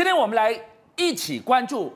今天我们来一起关注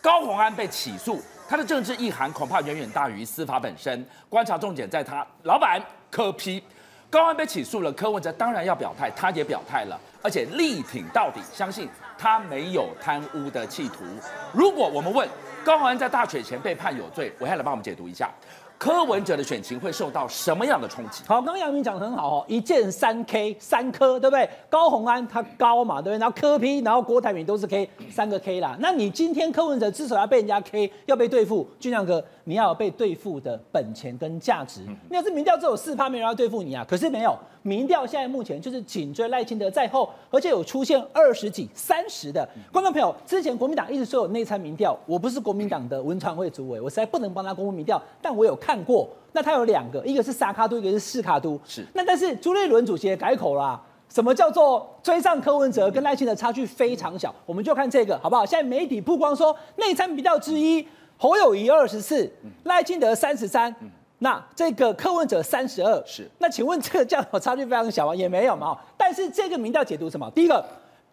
高宏安被起诉，他的政治意涵恐怕远远大于司法本身。观察重点在他老板柯批高安被起诉了，柯文哲当然要表态，他也表态了，而且力挺到底，相信他没有贪污的企图。如果我们问高宏安在大选前被判有罪，我要来帮我们解读一下。柯文哲的选情会受到什么样的冲击？好，刚刚杨明讲的很好哦，一键三 K 三柯，对不对？高虹安他高嘛，对不对？然后柯 P，然后郭台铭都是 K 三个 K 啦。那你今天柯文哲至少要被人家 K，要被对付，俊亮哥，你要有被对付的本钱跟价值。你要是民调只有四趴，没人要对付你啊。可是没有，民调现在目前就是紧追赖清德在后，而且有出现二十几、三十的观众朋友。之前国民党一直说有内参民调，我不是国民党的文传会主委，我实在不能帮他公布民调，但我有看过。那他有两个，一个是三卡都，一个是四卡都。是。那但是朱立伦主席也改口啦啊，什么叫做追上柯文哲跟赖清德差距非常小？我们就看这个好不好？现在媒体曝光说内参民调之一。侯友谊二十四，赖清德三十三，那这个柯文哲三十二，是。那请问这个这样差距非常小吗？也没有嘛。但是这个民调解读什么？第一个，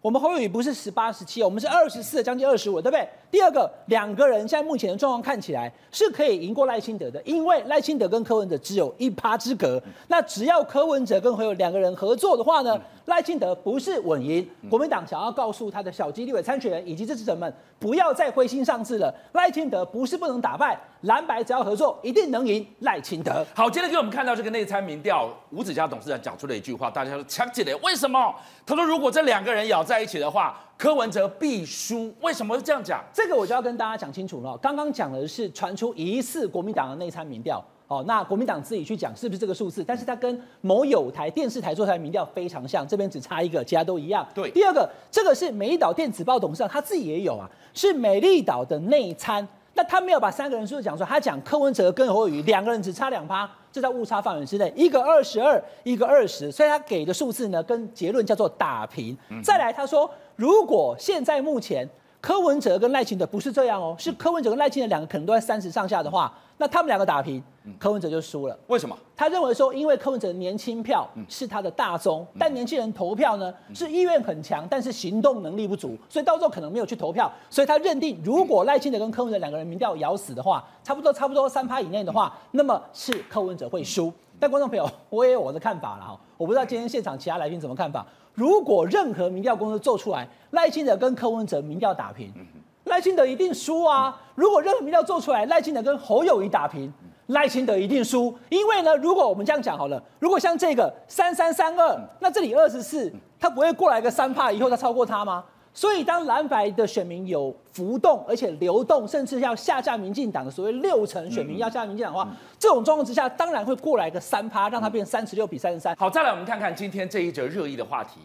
我们侯友宜不是十八十七，我们是二十四，将近二十五，对不对？第二个，两个人现在目前的状况看起来是可以赢过赖清德的，因为赖清德跟柯文哲只有一趴之隔。那只要柯文哲跟侯友两个人合作的话呢？赖清德不是稳赢，国民党想要告诉他的小基立委参选人以及支持者们，不要再灰心丧志了。赖清德不是不能打败，蓝白只要合作，一定能赢赖清德。好，接着给我们看到这个内参民调，吴子嘉董事长讲出了一句话，大家都抢起来，为什么？他说如果这两个人咬在一起的话，柯文哲必输。为什么会这样讲？这个我就要跟大家讲清楚了。刚刚讲的是传出疑似国民党的内参民调。哦，那国民党自己去讲是不是这个数字？但是它跟某有台电视台做出来民调非常像，这边只差一个，其他都一样。对，第二个，这个是美丽岛电子报董事长他自己也有啊，是美丽岛的内参，那他没有把三个人数字讲出来，他讲柯文哲跟侯友宜两个人只差两趴，这在误差范围之内，一个二十二，一个二十，所以他给的数字呢跟结论叫做打平。嗯、再来，他说如果现在目前柯文哲跟赖清德不是这样哦，是柯文哲跟赖清德两个可能都在三十上下的话，那他们两个打平。柯文哲就输了，为什么？他认为说，因为柯文哲的年轻票是他的大宗，但年轻人投票呢是意愿很强，但是行动能力不足，所以到时候可能没有去投票。所以他认定，如果赖清德跟柯文哲两个人民调咬死的话，差不多差不多三趴以内的话，那么是柯文哲会输。但观众朋友，我也有我的看法了哈，我不知道今天现场其他来宾怎么看法。如果任何民调公司做出来，赖清德跟柯文哲民调打平，赖清德一定输啊。如果任何民调做出来，赖清德跟侯友谊打平。赖清德一定输，因为呢，如果我们这样讲好了，如果像这个三三三二，那这里二十四，他不会过来个三趴以后他超过他吗？所以当蓝白的选民有浮动，而且流动，甚至要下架民进党的所谓六成选民要下架民进党的话，这种状况之下，当然会过来个三趴，让他变三十六比三十三。好，再来我们看看今天这一则热议的话题，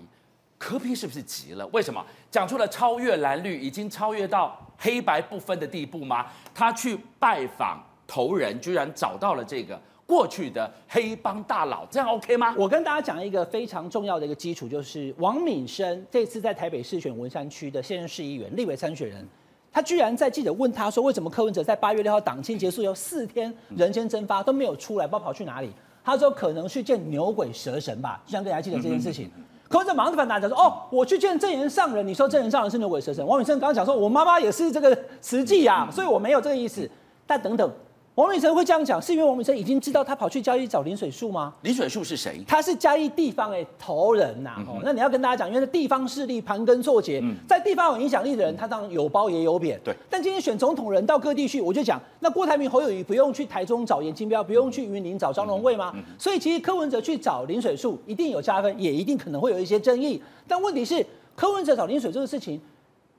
柯 P 是不是急了？为什么讲出了超越蓝绿，已经超越到黑白不分的地步吗？他去拜访。头人居然找到了这个过去的黑帮大佬，这样 OK 吗？我跟大家讲一个非常重要的一个基础，就是王敏生这次在台北市选文山区的现任市议员、立委参选人，他居然在记者问他说，为什么柯文哲在八月六号党庆结束以后四天人间蒸发都没有出来，不知道跑去哪里？他说可能去见牛鬼蛇神吧，就像大家记得这件事情。柯文哲马上就反答说，哦，我去见证人上人，你说证人上人是牛鬼蛇神？王敏生刚刚讲说，我妈妈也是这个慈济啊，所以我没有这个意思。但等等。王敏成会这样讲，是因为王敏成已经知道他跑去嘉义找林水树吗？林水树是谁？他是嘉义地方的头人呐、啊。哦、嗯，那你要跟大家讲，因为是地方势力盘根错节，嗯、在地方有影响力的人，他当然有褒也有贬。对。但今天选总统人到各地去，我就讲，那郭台铭、侯友宜不用去台中找严金彪，不用去云林找张荣惠吗？所以其实柯文哲去找林水树，一定有加分，也一定可能会有一些争议。但问题是，柯文哲找林水树这个事情，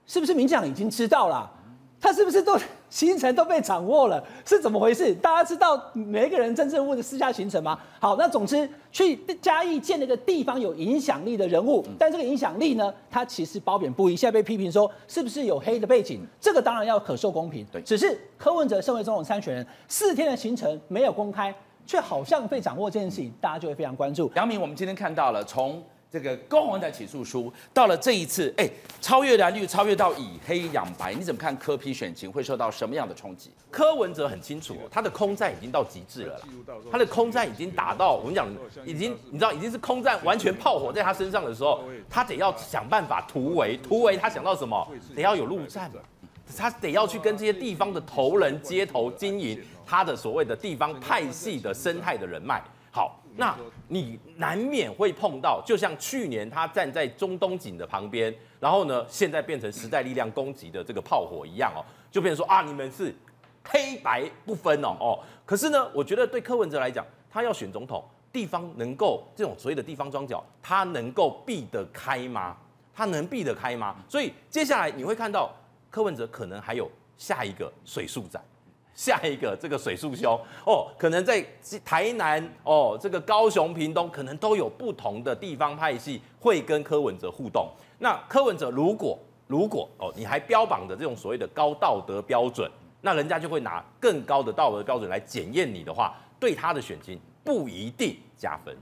是不是民进党已经知道了？他是不是都行程都被掌握了？是怎么回事？大家知道每一个人真正问的私下行程吗？好，那总之去嘉义见那个地方有影响力的人物，但这个影响力呢，他其实褒贬不一。现在被批评说是不是有黑的背景？这个当然要可受公平。对，只是柯文哲身为总统参选人，四天的行程没有公开，却好像被掌握这件事情，大家就会非常关注。杨明，我们今天看到了从这个高虹安的起诉书到了这一次，哎，超越蓝绿，超越到以黑养白，你怎么看柯批选情会受到什么样的冲击？柯文哲很清楚，他的空战已经到极致了，他的空战已经打到我们讲，已经你知道已经是空战完全炮火在他身上的时候，他得要想办法突围，突围他想到什么？得要有陆战，他得要去跟这些地方的头人街头经营他的所谓的地方派系的生态的人脉。那你难免会碰到，就像去年他站在中东锦的旁边，然后呢，现在变成时代力量攻击的这个炮火一样哦，就变成说啊，你们是黑白不分哦哦。可是呢，我觉得对柯文哲来讲，他要选总统，地方能够这种所谓的地方庄脚，他能够避得开吗？他能避得开吗？所以接下来你会看到柯文哲可能还有下一个水树仔。下一个这个水树兄哦，可能在台南哦，这个高雄、屏东可能都有不同的地方派系会跟柯文哲互动。那柯文哲如果如果哦，你还标榜的这种所谓的高道德标准，那人家就会拿更高的道德标准来检验你的话，对他的选情不一定加分。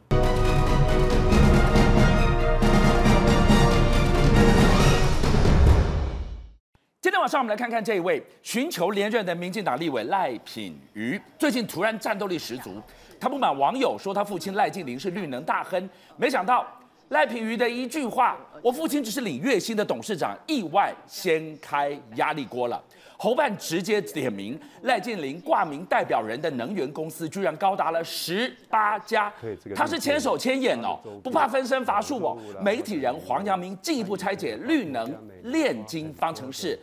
上我们来看看这一位寻求连任的民进党立委赖品妤，最近突然战斗力十足。他不满网友说他父亲赖劲霖是绿能大亨，没想到赖品妤的一句话：“我父亲只是领月薪的董事长”，意外掀开压力锅了。侯办直接点名赖劲霖挂名代表人的能源公司，居然高达了十八家。他是千手千眼哦，不怕分身乏术哦。媒体人黄阳明进一步拆解绿能炼金方程式。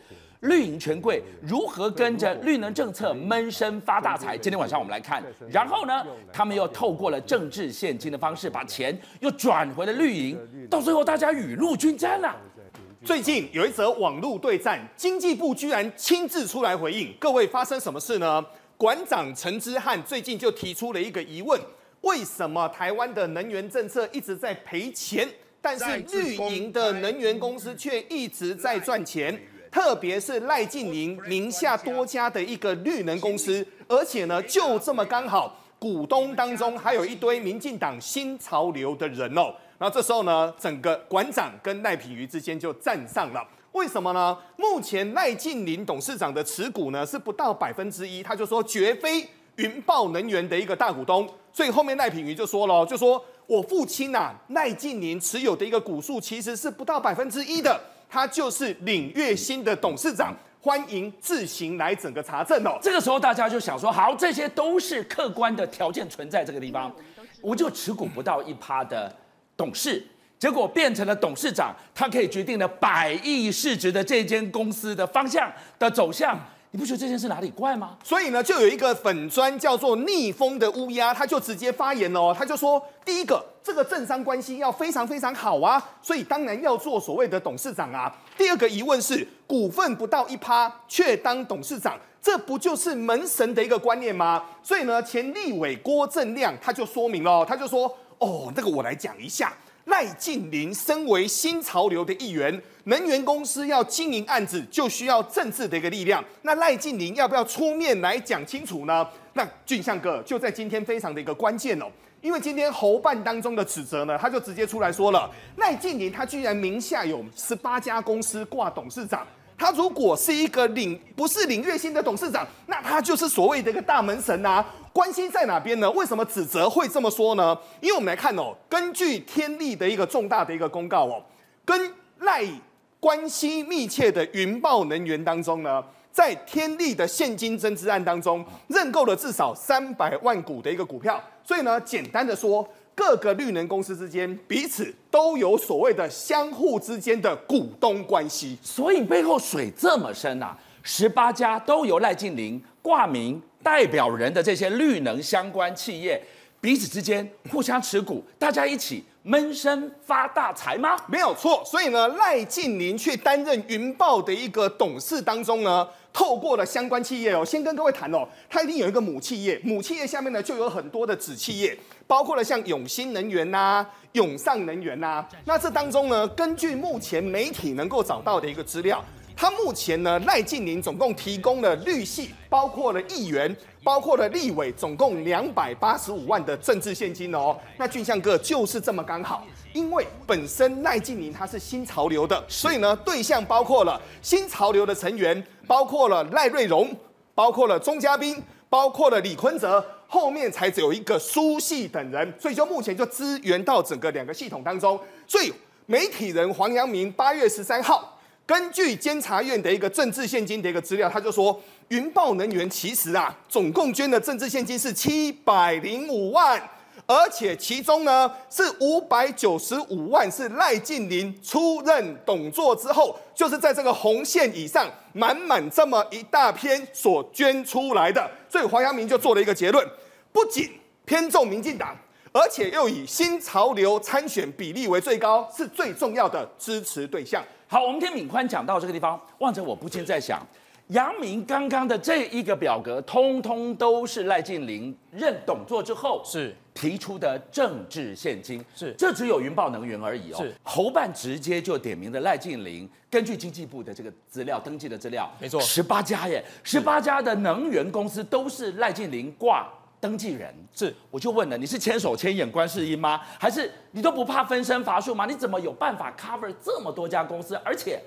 绿营权贵如何跟着绿能政策闷声发大财？今天晚上我们来看。然后呢，他们又透过了政治献金的方式，把钱又转回了绿营。到最后，大家雨露均沾了。最近有一则网络对战，经济部居然亲自出来回应。各位，发生什么事呢？馆长陈之汉最近就提出了一个疑问：为什么台湾的能源政策一直在赔钱，但是绿营的能源公司却一直在赚钱？特别是赖劲霖名下多家的一个绿能公司，而且呢，就这么刚好，股东当中还有一堆民进党新潮流的人哦。然后这时候呢，整个馆长跟赖品妤之间就站上了。为什么呢？目前赖劲霖董事长的持股呢是不到百分之一，他就说绝非云豹能源的一个大股东。所以后面赖品妤就说了，就说我父亲呐、啊，赖劲霖持有的一个股数其实是不到百分之一的。他就是领月薪的董事长，欢迎自行来整个查证哦。这个时候大家就想说，好，这些都是客观的条件存在这个地方，我就持股不到一趴的董事，结果变成了董事长，他可以决定了百亿市值的这间公司的方向的走向。你不觉得这件事哪里怪吗？所以呢，就有一个粉砖叫做逆风的乌鸦，他就直接发言了哦，他就说，第一个，这个政商关系要非常非常好啊，所以当然要做所谓的董事长啊。第二个疑问是，股份不到一趴却当董事长，这不就是门神的一个观念吗？所以呢，前立委郭正亮他就说明了，他就说，哦，那个我来讲一下。赖劲霖身为新潮流的一员，能源公司要经营案子，就需要政治的一个力量。那赖劲霖要不要出面来讲清楚呢？那俊相哥就在今天非常的一个关键哦，因为今天侯办当中的指责呢，他就直接出来说了，赖劲霖他居然名下有十八家公司挂董事长。他如果是一个领不是领月薪的董事长，那他就是所谓的一个大门神呐、啊。关系在哪边呢？为什么指责会这么说呢？因为我们来看哦，根据天力的一个重大的一个公告哦，跟赖关系密切的云豹能源当中呢，在天力的现金增资案当中认购了至少三百万股的一个股票。所以呢，简单的说。各个绿能公司之间彼此都有所谓的相互之间的股东关系，所以背后水这么深啊！十八家都由赖静玲挂名代表人的这些绿能相关企业，彼此之间互相持股，大家一起闷声发大财吗？没有错。所以呢，赖劲霖去担任云豹的一个董事当中呢，透过了相关企业哦，先跟各位谈哦，他一定有一个母企业，母企业下面呢就有很多的子企业。包括了像永新能源呐、永尚能源呐、那这当中呢，根据目前媒体能够找到的一个资料，他目前呢，赖劲麟总共提供了绿系，包括了议员，包括了立委，总共两百八十五万的政治现金哦。那俊相哥就是这么刚好，因为本身赖劲麟他是新潮流的，所以呢，对象包括了新潮流的成员，包括了赖瑞荣，包括了钟嘉宾，包括了李坤泽，后面才只有一个苏系等人，所以就目前就支援到整个两个系统当中。所以媒体人黄阳明八月十三号。根据监察院的一个政治献金的一个资料，他就说，云豹能源其实啊，总共捐的政治献金是七百零五万，而且其中呢是五百九十五万是赖劲麟出任董座之后，就是在这个红线以上满满这么一大篇所捐出来的，所以黄阳明就做了一个结论，不仅偏重民进党，而且又以新潮流参选比例为最高，是最重要的支持对象。好，我们听敏宽讲到这个地方，望着我不禁在想，杨明刚刚的这一个表格，通通都是赖劲麟任董座之后是提出的政治现金，是这只有云豹能源而已哦。是侯办直接就点名的赖劲麟，根据经济部的这个资料登记的资料，没错，十八家耶，十八家的能源公司都是赖劲麟挂。登记人是，我就问了，你是千手千眼观世音吗？还是你都不怕分身乏术吗？你怎么有办法 cover 这么多家公司？而且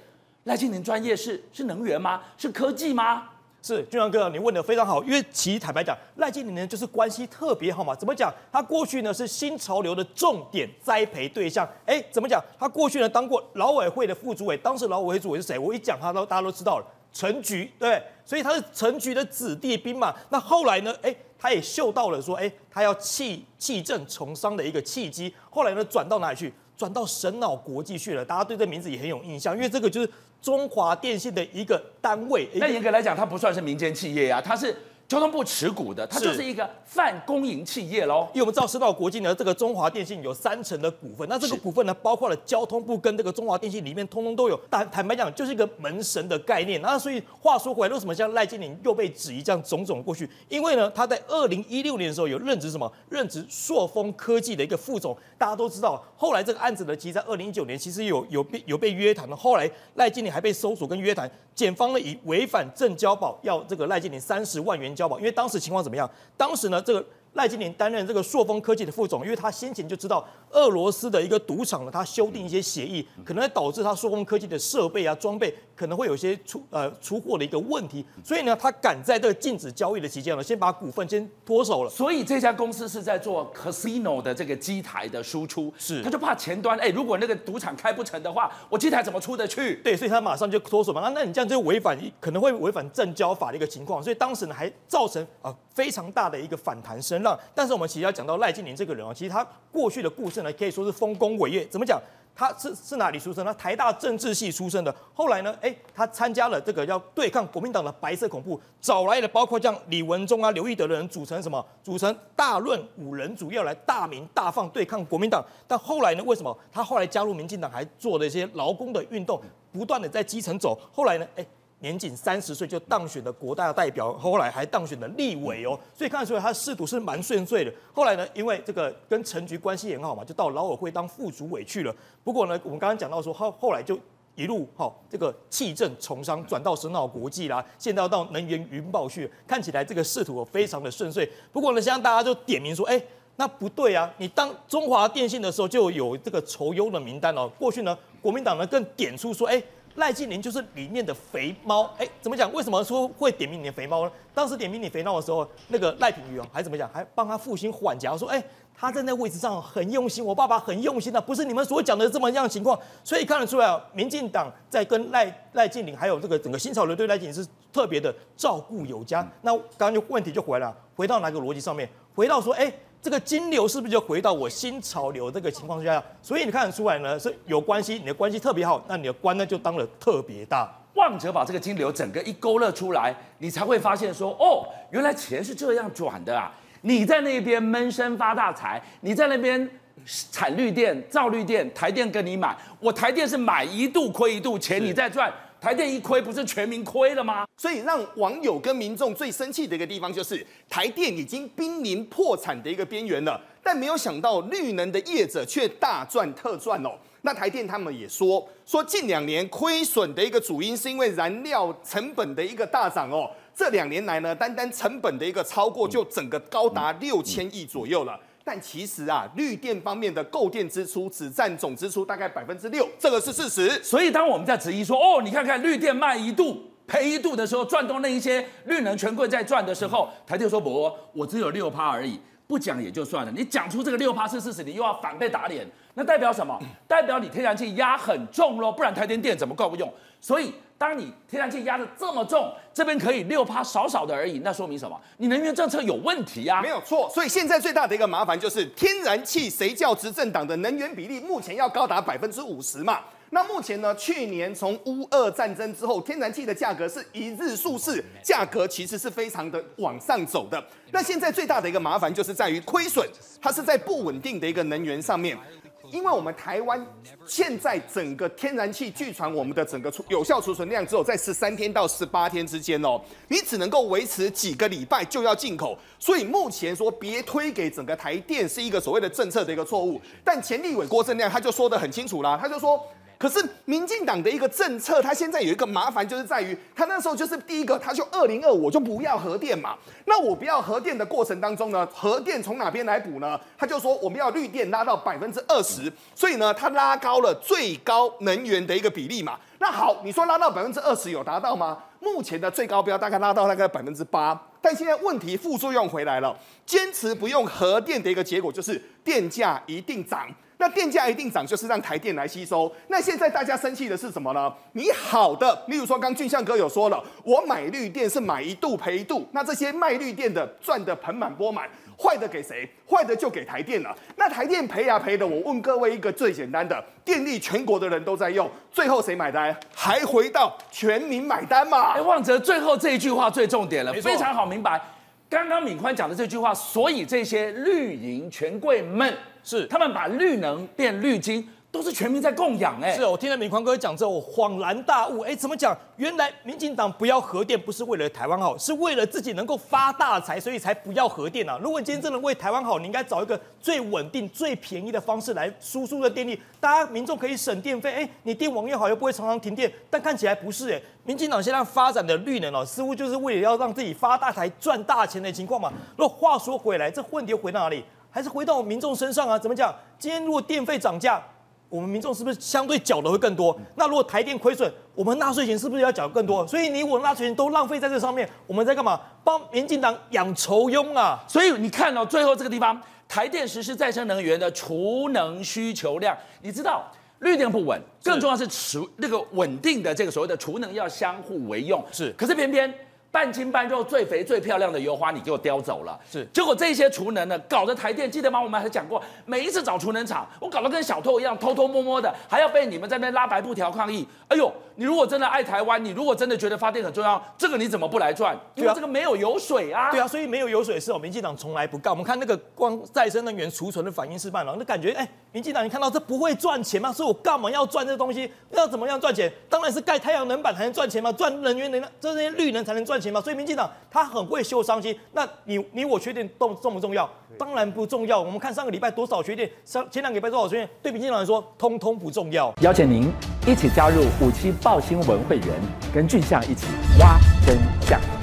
赖劲麟专业是是能源吗？是科技吗？是俊阳哥，你问的非常好，因为其实坦白讲，赖劲麟呢就是关系特别好嘛。怎么讲？他过去呢是新潮流的重点栽培对象。哎，怎么讲？他过去呢当过劳委会的副主委，当时劳委会主委是谁？我一讲他都大家都知道了，陈局对，所以他是陈局的子弟兵嘛。那后来呢？哎。他也嗅到了说，哎，他要弃弃政从商的一个契机。后来呢，转到哪里去？转到神脑国际去了。大家对这名字也很有印象，因为这个就是中华电信的一个单位。那严格来讲，它不算是民间企业啊，它是。交通部持股的，它就是一个泛公营企业喽。因为我们知道，神脑国际呢，这个中华电信有三成的股份，那这个股份呢，包括了交通部跟这个中华电信里面，通通都有。但坦白讲，就是一个门神的概念。那所以话说回来，为什么像赖劲麟又被质疑这样种种过去？因为呢，他在二零一六年的时候有任职什么？任职硕丰科技的一个副总。大家都知道，后来这个案子呢，其实在二零一九年其实有有被有被约谈的。后来赖劲麟还被搜索跟约谈，检方呢以违反证交保要这个赖建林三十万元交保，因为当时情况怎么样？当时呢，这个。赖劲麟担任这个硕丰科技的副总，因为他先前就知道俄罗斯的一个赌场呢，他修订一些协议，可能会导致他硕丰科技的设备啊装备可能会有一些出呃出货的一个问题，所以呢，他赶在这个禁止交易的期间呢，先把股份先脱手了。所以这家公司是在做 casino 的这个机台的输出，是他就怕前端哎，如果那个赌场开不成的话，我机台怎么出得去？对，所以他马上就脱手嘛。那那你这样就违反可能会违反证交法的一个情况，所以当时呢还造成啊非常大的一个反弹声浪。但是我们其实要讲到赖劲麟这个人啊，其实他过去的故事呢，可以说是丰功伟业。怎么讲？他是是哪里出生那？台大政治系出生的。后来呢，哎，他参加了这个要对抗国民党的白色恐怖，找来了包括像李文忠啊、刘义德的人组成什么？组成大论五人组，要来大鸣大放对抗国民党。但后来呢，为什么他后来加入民进党，还做了一些劳工的运动，不断的在基层走？后来呢，哎。年仅三十岁就当选了国大代表，后来还当选了立委哦，所以看得出来他仕途是蛮顺遂的。后来呢，因为这个跟陈局关系很好嘛，就到劳委会当副主委去了。不过呢，我们刚刚讲到说，后后来就一路哈这个弃政从商，转到神脑国际啦，现在要到能源云豹去，看起来这个仕途非常的顺遂。不过呢，现在大家就点名说，哎，那不对啊，你当中华电信的时候就有这个酬优的名单哦。过去呢，国民党呢更点出说，哎。赖劲麟就是里面的肥猫，哎，怎么讲？为什么说会点名你的肥猫呢？当时点名你肥猫的时候，那个赖品妤哦，还怎么讲？还帮他父亲缓颊，说，哎，他在那位置上很用心，我爸爸很用心的，不是你们所讲的这么样情况。所以看得出来啊，民进党在跟赖赖静玲还有这个整个新潮流对赖静玲是特别的照顾有加。那刚刚就问题就回来了，回到哪个逻辑上面？回到说，哎。这个金流是不是就回到我新潮流这个情况下？所以你看得出来呢，是有关系，你的关系特别好，那你的官呢就当了特别大。望着把这个金流整个一勾勒出来，你才会发现说，哦，原来钱是这样转的啊！你在那边闷声发大财，你在那边产绿电、造绿电，台电跟你买，我台电是买一度亏一度钱，你在赚。台电一亏，不是全民亏了吗？所以让网友跟民众最生气的一个地方，就是台电已经濒临破产的一个边缘了，但没有想到绿能的业者却大赚特赚哦。那台电他们也说，说近两年亏损的一个主因是因为燃料成本的一个大涨哦。这两年来呢，单单成本的一个超过就整个高达六千亿左右了。但其实啊，绿电方面的购电支出只占总支出大概百分之六，这个是事实。所以当我们在质疑说，哦，你看看绿电卖一度赔一度的时候，赚多那一些绿能权贵在赚的时候，台电说不，我只有六趴而已，不讲也就算了。你讲出这个六趴是事实，你又要反被打脸，那代表什么？代表你天然气压很重喽，不然台电电怎么够用？所以。当你天然气压得这么重，这边可以六趴少少的而已，那说明什么？你能源政策有问题、啊？没有错。所以现在最大的一个麻烦就是天然气，谁叫执政党的能源比例目前要高达百分之五十嘛？那目前呢？去年从乌俄战争之后，天然气的价格是一日数次，价格其实是非常的往上走的。那现在最大的一个麻烦就是在于亏损，它是在不稳定的一个能源上面。因为我们台湾现在整个天然气据传我们的整个储有效储存量只有在十三天到十八天之间哦，你只能够维持几个礼拜就要进口，所以目前说别推给整个台电是一个所谓的政策的一个错误，但前立委郭正亮他就说的很清楚啦，他就说。可是民进党的一个政策，它现在有一个麻烦，就是在于它那时候就是第一个，它就二零二五我就不要核电嘛。那我不要核电的过程当中呢，核电从哪边来补呢？他就说我们要绿电拉到百分之二十，所以呢，它拉高了最高能源的一个比例嘛。那好，你说拉到百分之二十有达到吗？目前的最高标大概拉到大概百分之八，但现在问题副作用回来了，坚持不用核电的一个结果就是电价一定涨。那电价一定涨，就是让台电来吸收。那现在大家生气的是什么呢？你好的，例如说刚俊相哥有说了，我买绿电是买一度赔一度。那这些卖绿电的赚得盆满钵满，坏的给谁？坏的就给台电了。那台电赔呀赔的，我问各位一个最简单的，电力全国的人都在用，最后谁买单？还回到全民买单嘛？哎，旺哲最后这一句话最重点了，非常好明白。刚刚敏宽讲的这句话，所以这些绿营权贵们是他们把绿能变绿金。都是全民在供养哎，是哦，我听了敏宽哥讲之后，我恍然大悟，哎，怎么讲？原来民进党不要核电，不是为了台湾好，是为了自己能够发大财，所以才不要核电啊。如果你今天真的为台湾好，你应该找一个最稳定、最便宜的方式来输出的电力，大家民众可以省电费。哎，你电网又好，又不会常常停电。但看起来不是哎，民进党现在发展的绿能哦，似乎就是为了要让自己发大财、赚大钱的情况嘛。那话说回来，这问题又回到哪里？还是回到民众身上啊？怎么讲？今天如果电费涨价？我们民众是不是相对缴的会更多？那如果台电亏损，我们纳税钱是不是要缴更多？所以你我纳税钱都浪费在这上面，我们在干嘛？帮民进党养仇庸啊！所以你看到、哦、最后这个地方，台电实施再生能源的储能需求量，你知道绿电不稳，更重要是储那个稳定的这个所谓的储能要相互为用。是，可是偏偏。半斤半肉、最肥最漂亮的油花，你给我叼走了。是，结果这些厨能呢，搞得台电记得吗？我们还讲过，每一次找厨能厂，我搞得跟小偷一样，偷偷摸摸的，还要被你们在那边拉白布条抗议。哎呦，你如果真的爱台湾，你如果真的觉得发电很重要，这个你怎么不来赚？因为这个没有油水啊。对啊，所以没有油水是哦，民进党从来不干。我们看那个光再生能源储存的反应示范了，那感觉哎，民进党你看到这不会赚钱吗？所以我干嘛要赚这东西？要怎么样赚钱？当然是盖太阳能板才能赚钱嘛，赚能源能这些绿能才能赚钱嘛。所以民进党。他很会修商机，那你你我缺电重重不重要？当然不重要。我们看上个礼拜多少缺点，上前两个礼拜多少缺点，对民进党来说通通不重要。邀请您一起加入五七报新闻会员，跟俊相一起挖真相。